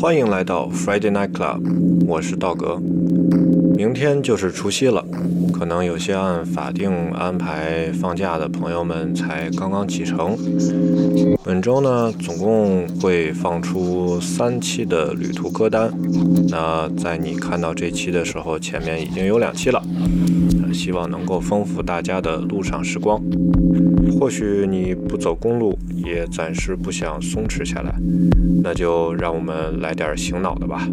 欢迎来到 Friday Night Club，我是道格。明天就是除夕了，可能有些按法定安排放假的朋友们才刚刚启程。本周呢，总共会放出三期的旅途歌单。那在你看到这期的时候，前面已经有两期了。希望能够丰富大家的路上时光。或许你不走公路，也暂时不想松弛下来，那就让我们来点醒脑的吧。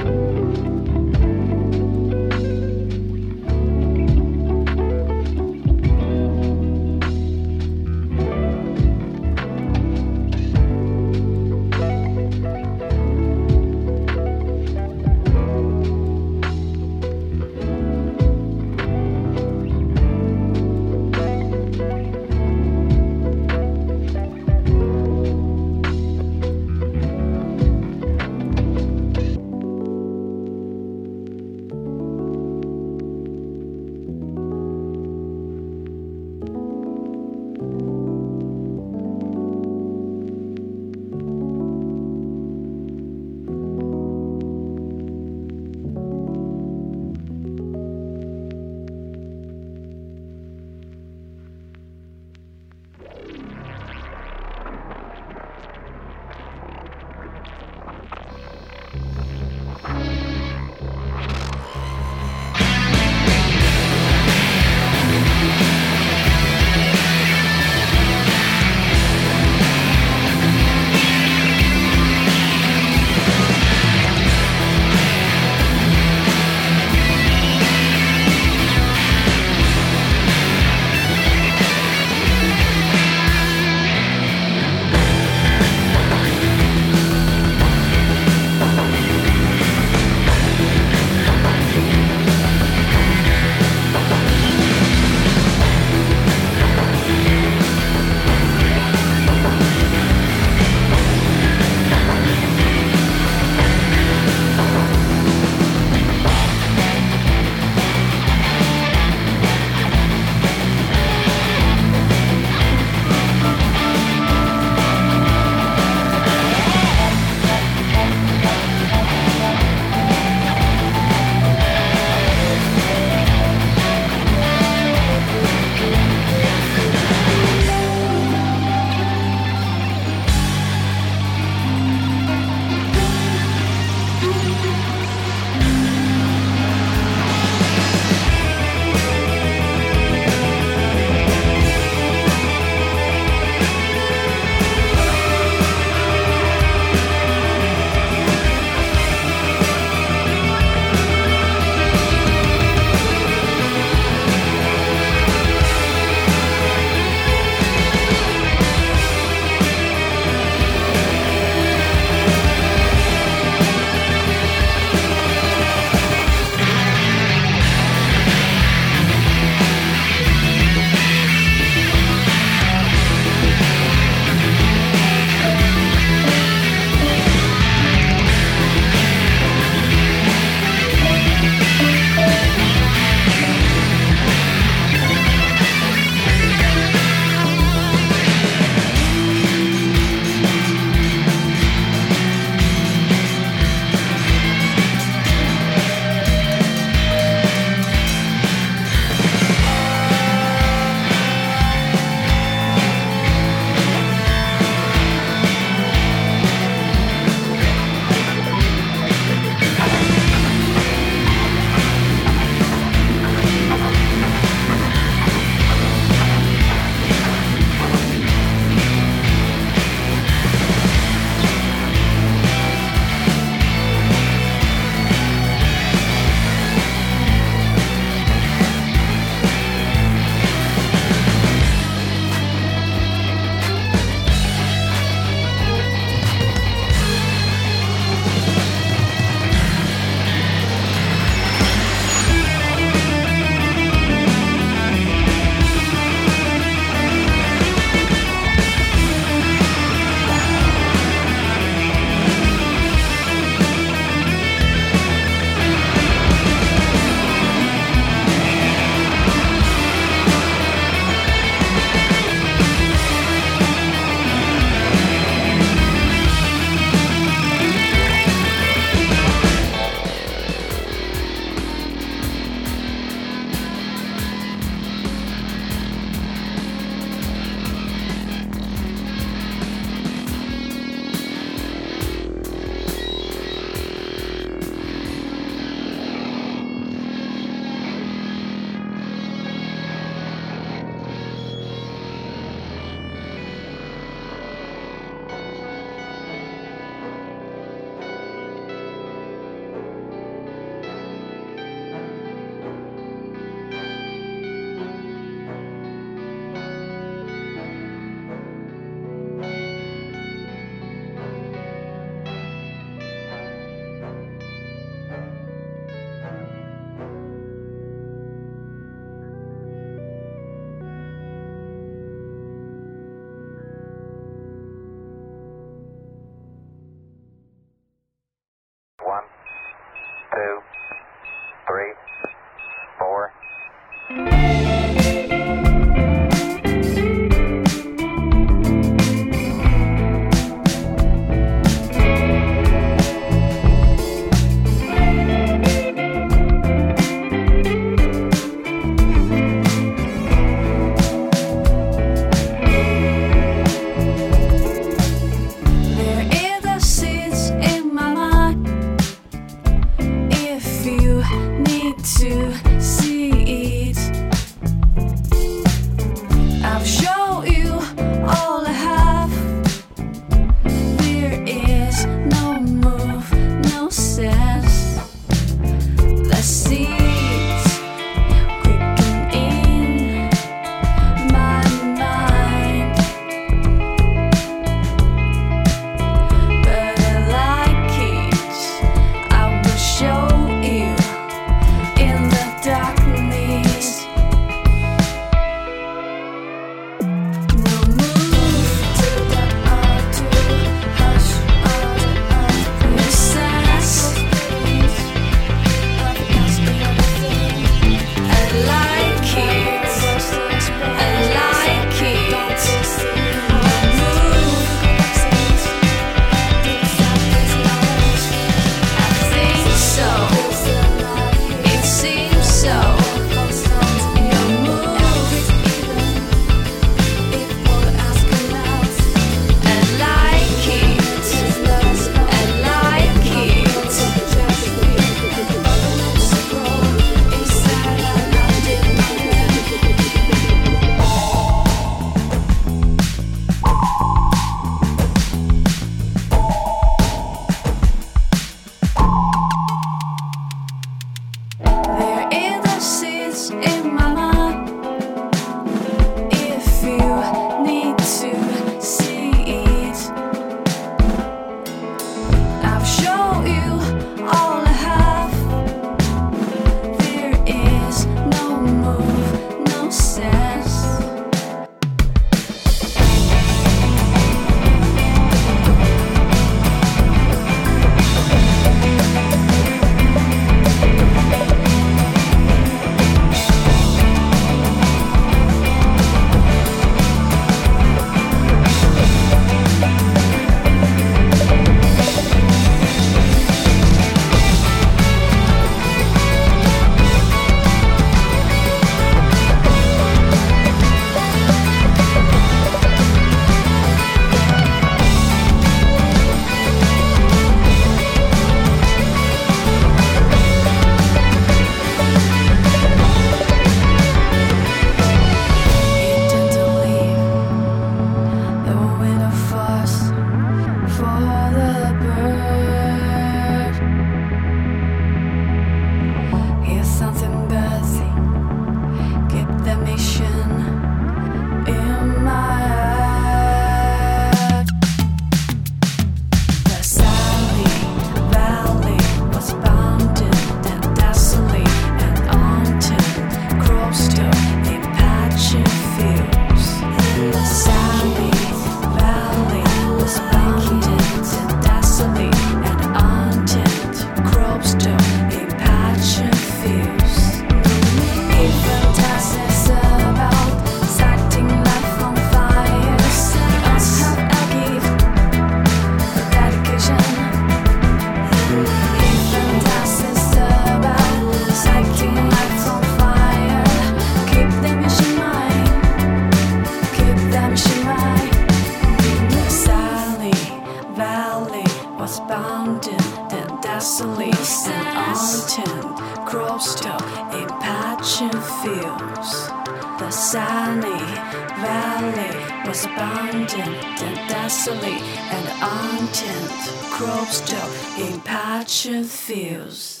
destiny and untamed crops down in passion fields.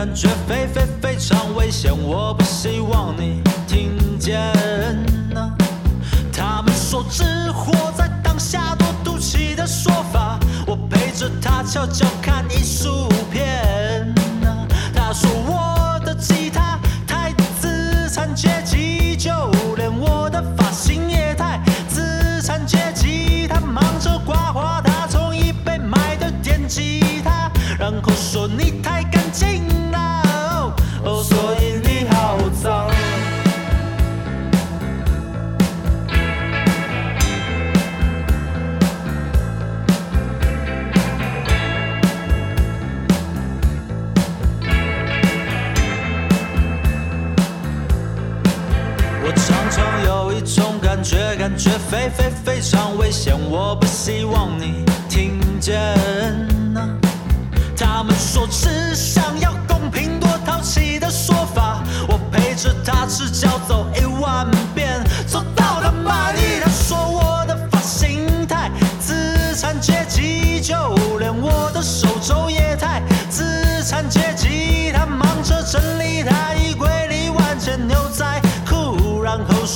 感觉，非非非常危险，我不希望你听见啊。他们说只活在当下多赌气的说法，我陪着他悄悄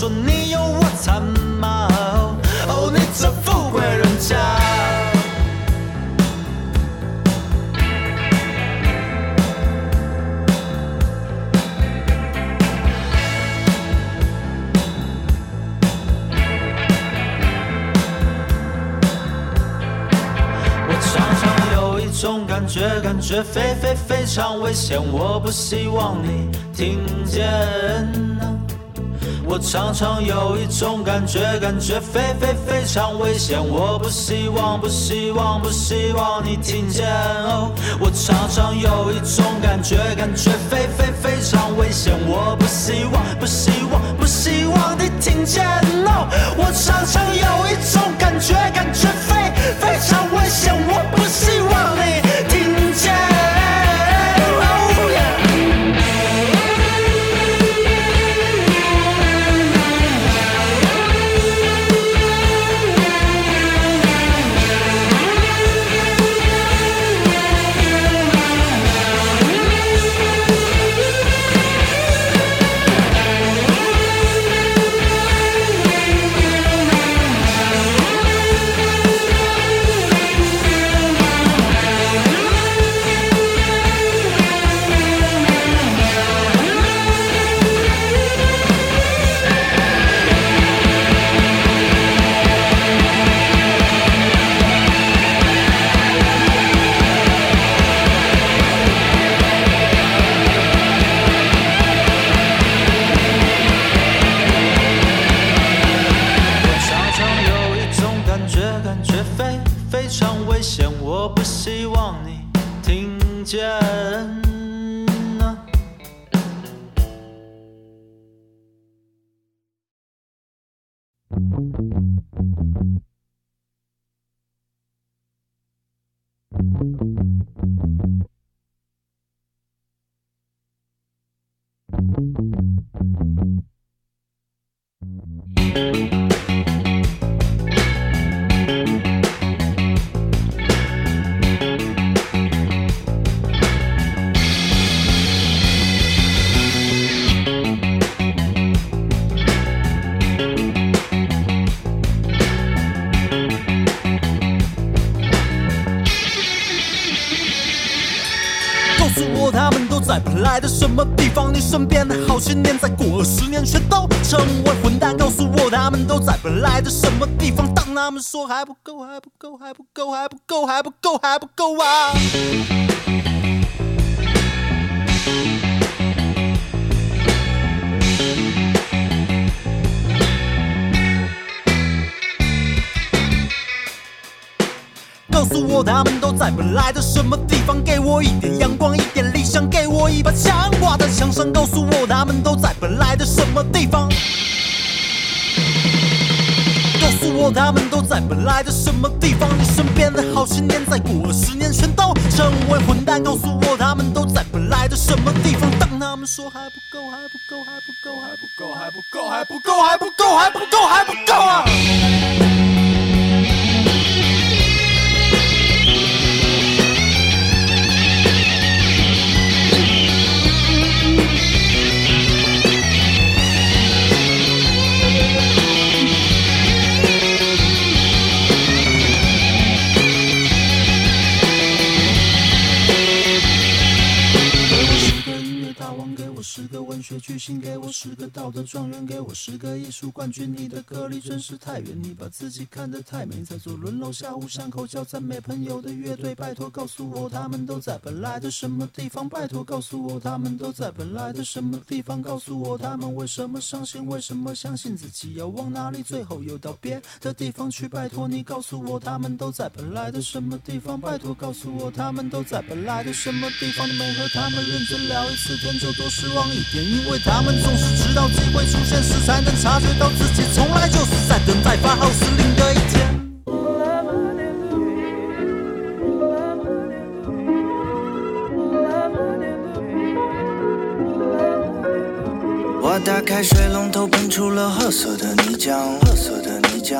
说你有我残吗？哦，你这富贵人家。我常常有一种感觉，感觉非非非常危险，我不希望你听见。我常常有一种感觉，感觉非非非常危险，我不希望，不希望，不希望你听见哦。我常常有一种感觉，感觉非非非常危险，我不希望，不希望，不希望你听见哦。我常常有一种感觉，感觉非非常危险，我不都在本来的什么地方？当他们说还不够，还不够，还不够，还不够，还不够，还不够啊！告诉我他们都在本来的什么地方？给我一点阳光，一点理想，给我一把枪挂在墙上。告诉我他们都在本来的什么地方？他们都在本来的什么地方？你身边的好青年，再过十年全都成为混蛋。告诉我他们都在本来的什么地方？当他们说还不够，还不够，还不够，还不够，还不够，还不够，还不够，还不够，还不够啊！学巨星，给我十个道德状元，给我十个艺术冠军。你的歌离真是太远，你把自己看得太美，在左轮楼下互相口角，赞美朋友的乐队。拜托告诉我，他们都在本来的什么地方？拜托告诉我，他们都在本来的什么地方？告诉我，他们为什么伤心？为什么相信自己要往哪里？最后又到别的地方去。拜托你告诉我，他们都在本来的什么地方？拜托告诉我，他们都在本来的什么地方？你每和他们认真聊一次天，就多失望一点，因为他们总是知道机会出现时才能察觉到自己从来就是在等待发号施令的一天。我打开水龙头，喷出了褐色的泥浆，褐色的泥浆。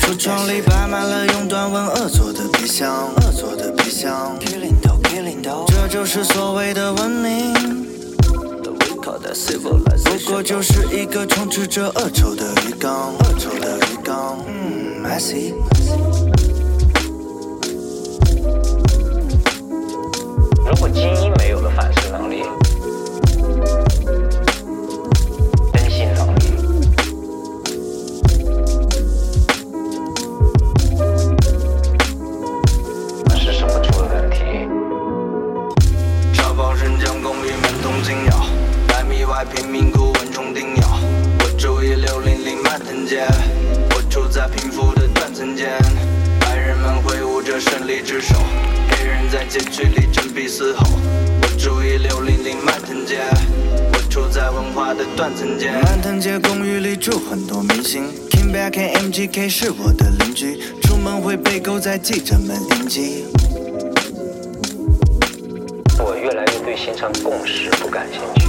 橱窗里摆满了用短吻恶作的皮箱，恶作的皮箱。这就是所谓的文明，不过就是一个充斥着恶臭的鱼缸，恶臭的鱼缸。嗯，I see。如果基因没有了反思能力，外贫民窟蚊虫叮咬。我住一六零零曼腾街，我住在贫富的断层间。白人们挥舞着胜利之手，黑人在街区里振臂嘶吼。我住一六零零曼腾街，我住在文化的断层间。曼腾街公寓里住很多明星，King Back and MGK 是我的邻居，出门会被狗仔记者们迎击。我越来越对形成共识不感兴趣，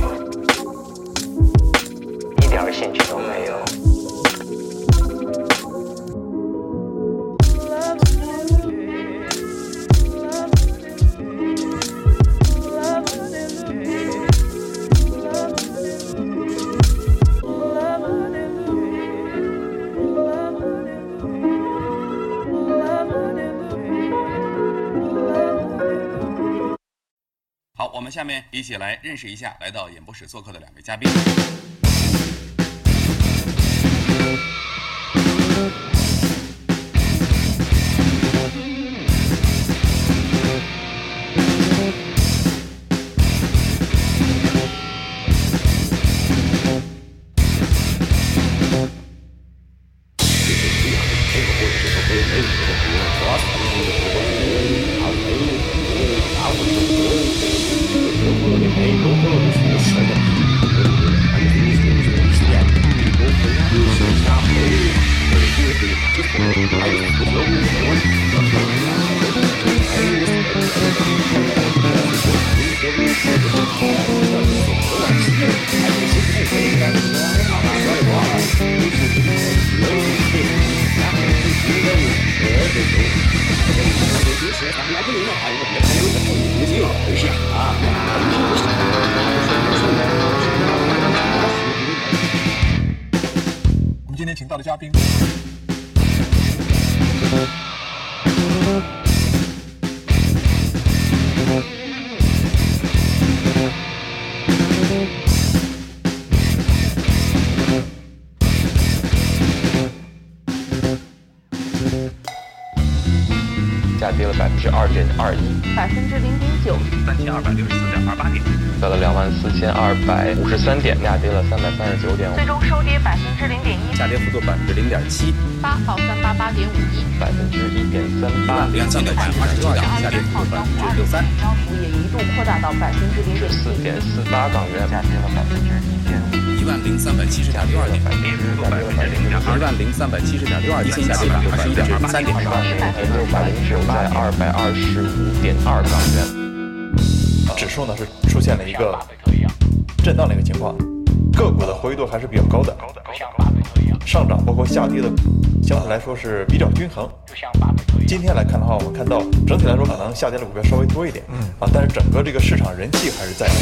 兴趣都没有。好，我们下面一起来认识一下来到演播室做客的两位嘉宾。今八港元，下跌了百分之一点一万零三百七十点六二点，跌百分之零点二。一万零三百七十点六二点，下跌百分之一点三点。六百零九在二百二十五点二港元。指数呢是出现了一个震荡的一个情况，个股的活跃度还是比较高的，上涨包括下跌的相对来说是比较均衡。今天来看的话，我们看到整体来说可能下跌的股票稍微多一点，啊，但是整个这个市场人气还是在的。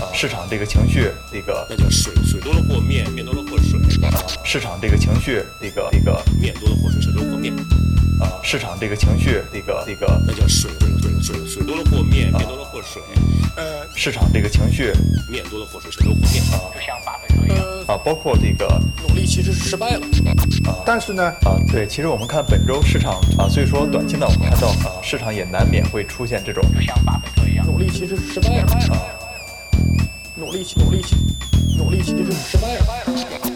啊，市场这个情绪这个那叫水，水多了和面，面多了。市场这个情绪这个这个面多了和水，水多了和面。啊，市场这个情绪这个这个那叫水，水水水多了和面，面多了和水。呃，市场这个情绪面多了和水，水多了和面。啊，就像巴菲特一样啊，包括这个努力其实是失败了啊，但是呢啊，对，其实我们看本周市场啊，所以说短期呢，我们看到啊，市场也难免会出现这种就像巴菲特一样，努力其实是失败了啊，努力努力努力其实是失败了。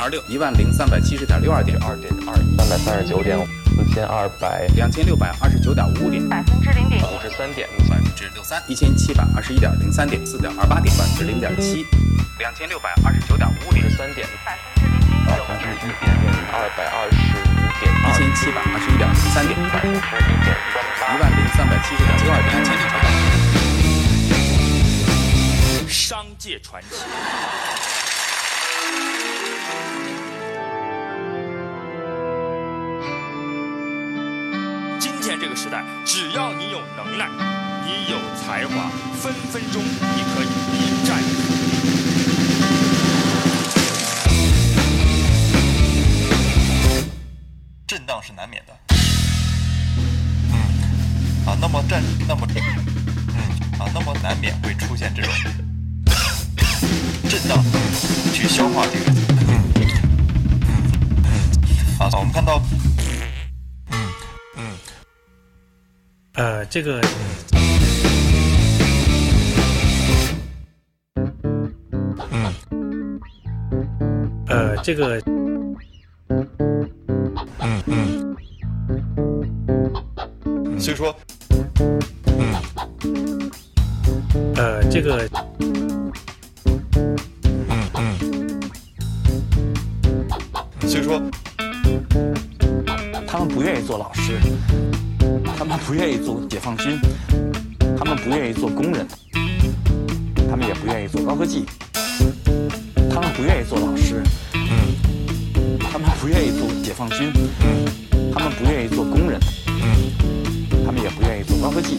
二六，一万零三百七十点六二点，二点二一，三百三十九点四千二百两千六百二十九点五五点，百分之零点一。五十三点百分之六三，一千七百二十一点零三点，四点二八点，百分之零点七，两千六百二十九点五五点十，三点。百分之零点九百分之一点二。百二十五点一千七百二十一点零三点，百分之一点三八一万零三百七十点六二点，两千六百。商界传奇。时代，只要你有能耐，你有才华，分分钟你可以一战成名。震荡是难免的。嗯，啊，那么战，那么，嗯，啊，那么难免会出现这种震荡，去消化这个，嗯，嗯，嗯，啊，我们看到，呃，这个，嗯，呃，这个，嗯嗯，所以说，嗯，呃，这个，不愿意做解放军，他们不愿意做工人，他们也不愿意做高科技，他们不愿意做老师，嗯，他们不愿意做解放军，嗯，他们不愿意做工人，嗯，他们也不愿意做高科技，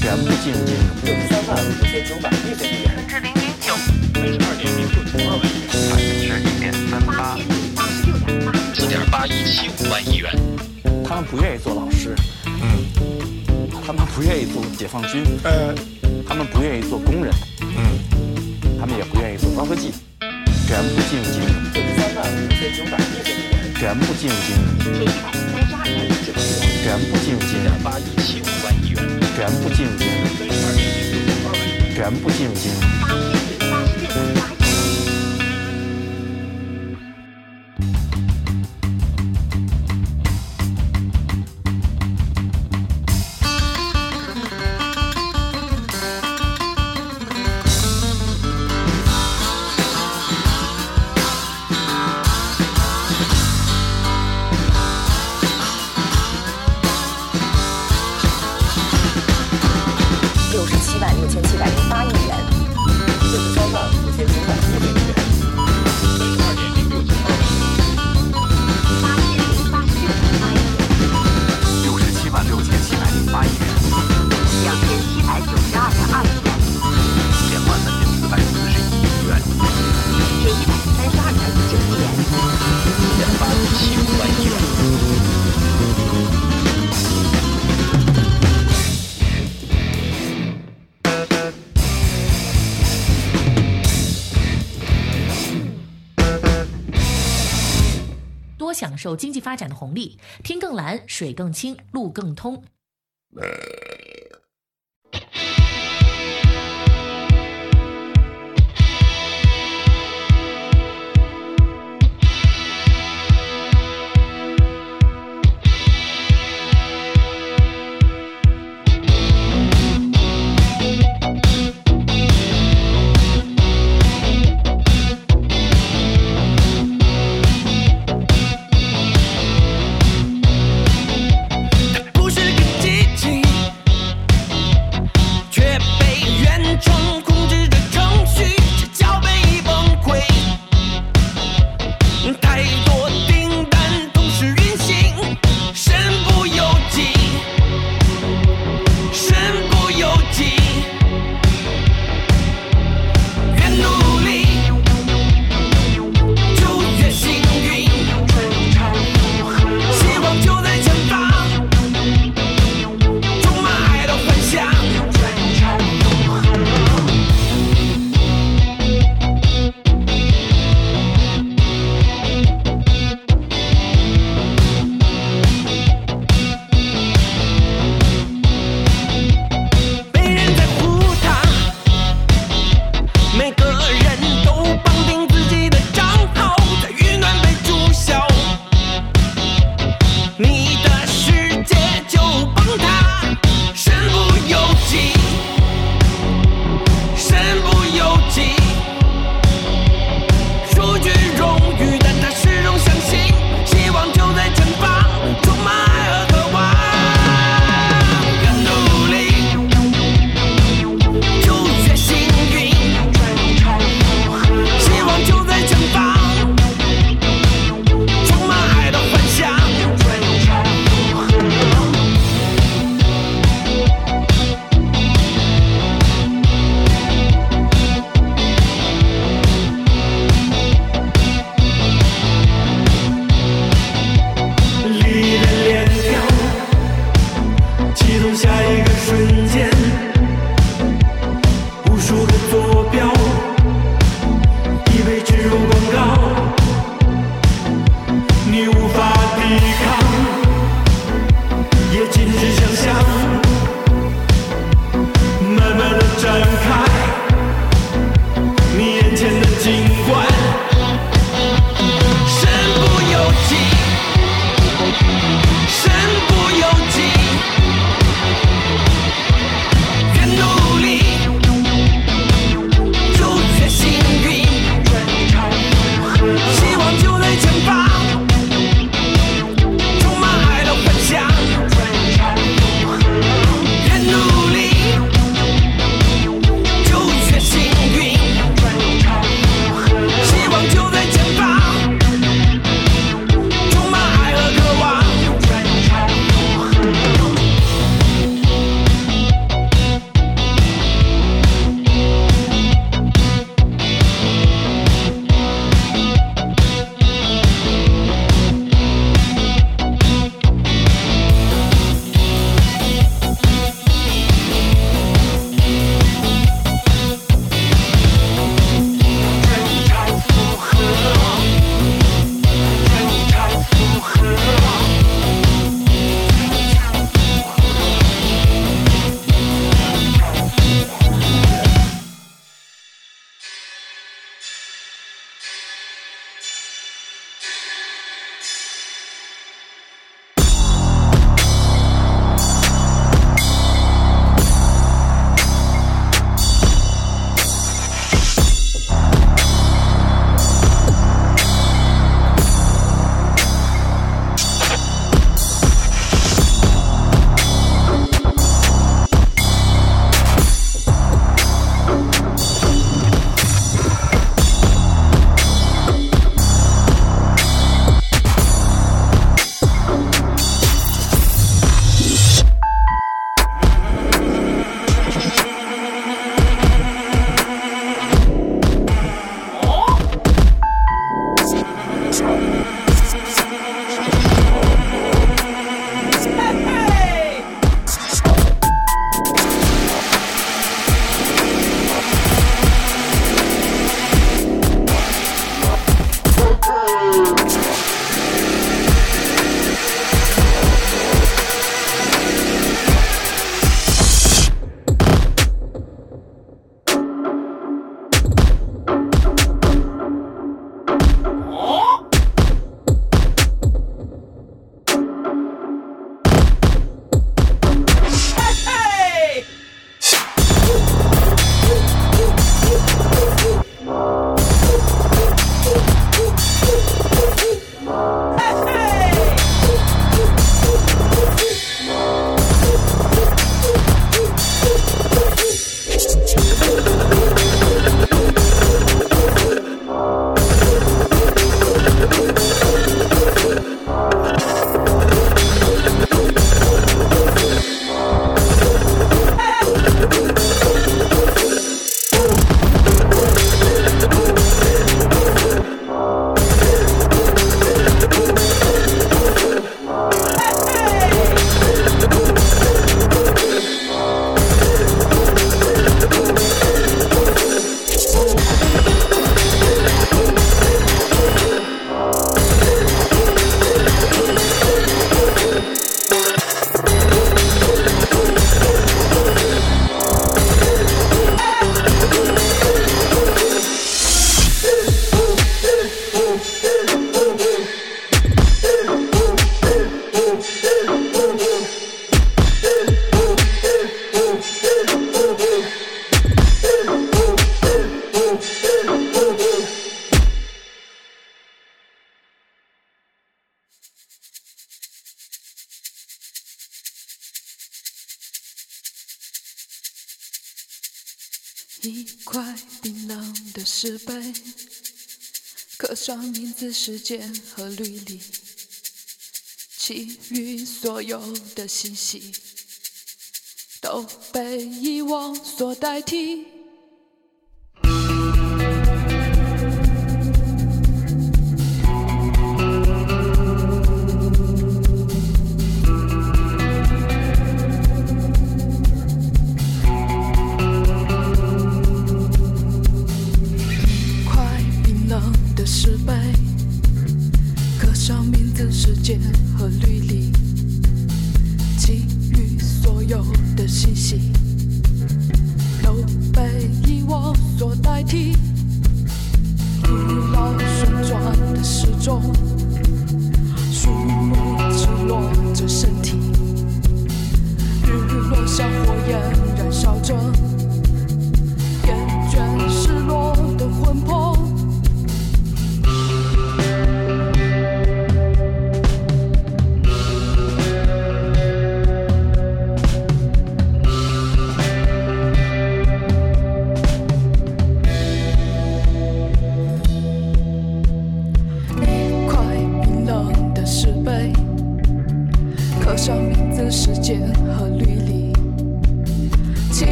全部进入金融。百分之零点九，百分之一点三八，四点八一七五万亿元。他们不愿意做老师，不愿意做解放军，呃，他们不愿意做工人，嗯，他们也不愿意做高科技，全部进入金融。全部进入金融。全部进入金融。八一七五万亿元。全部进入金融。全部进入金融。受经济发展的红利，天更蓝，水更清，路更通。当名字时间和履历其余所有的信息都被遗忘所代替。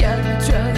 厌倦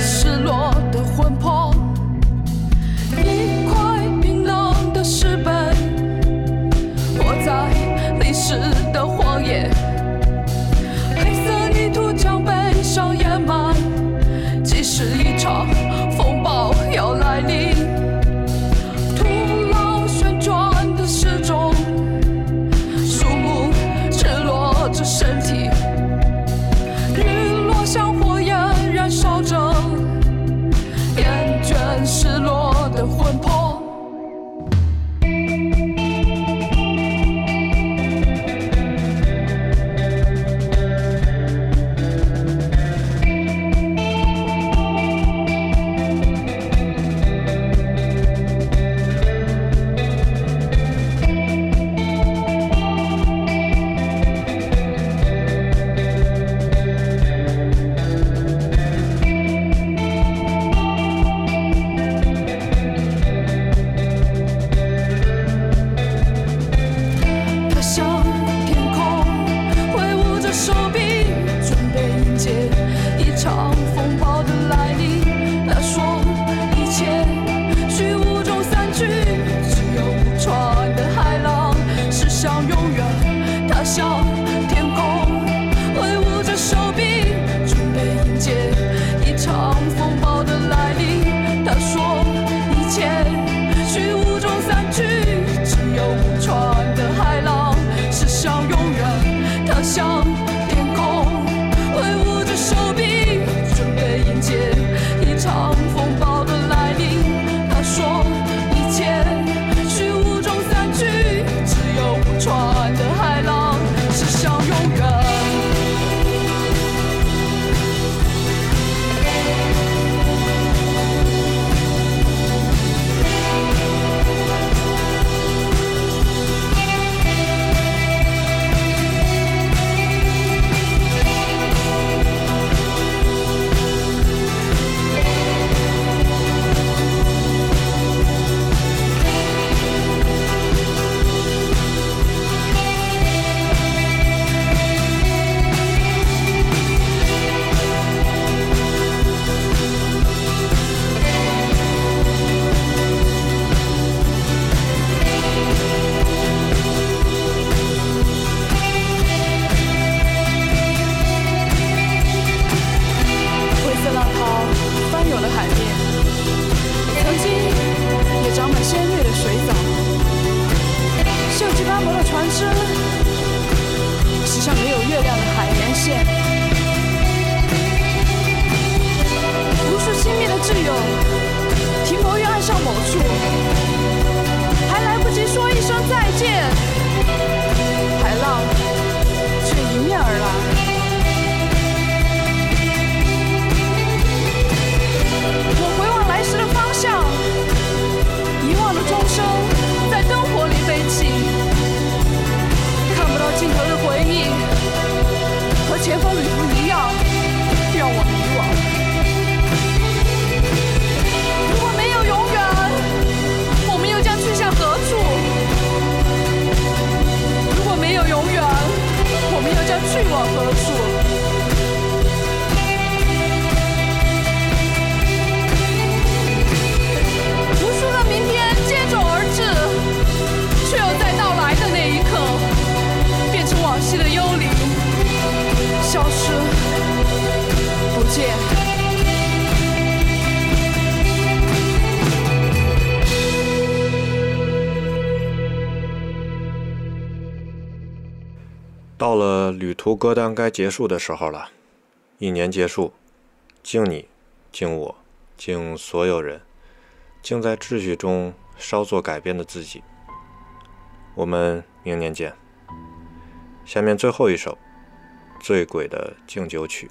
图歌单该结束的时候了。一年结束敬你敬我敬所有人敬在秩序中稍作改变的自己。我们明年见。下面最后一首醉鬼的敬酒曲。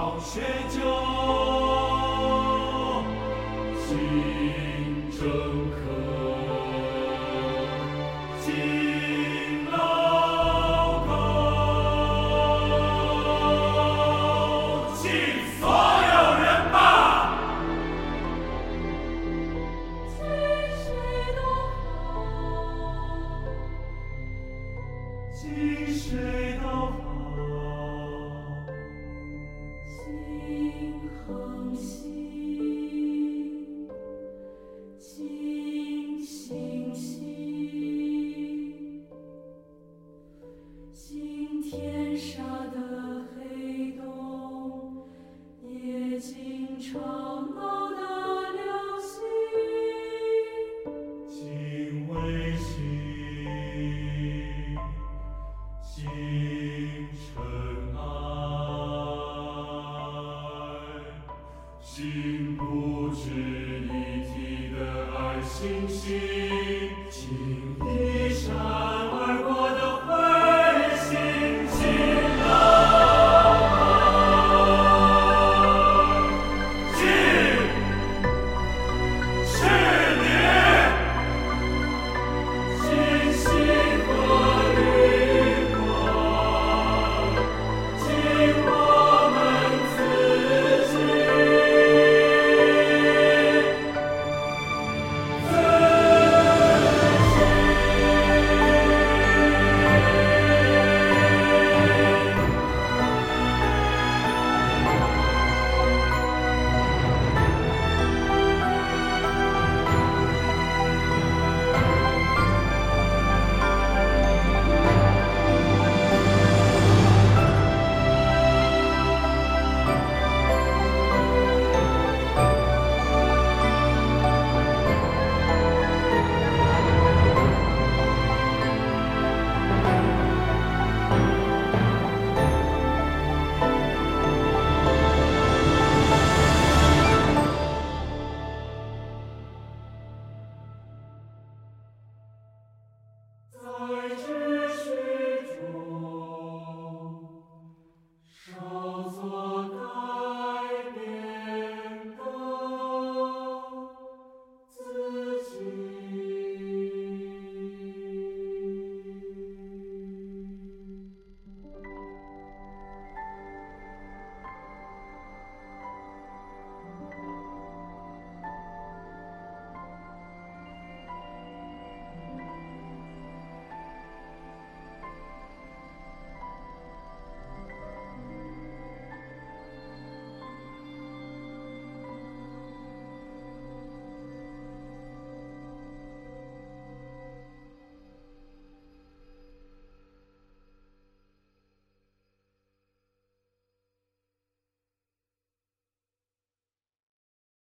老学究，心政客。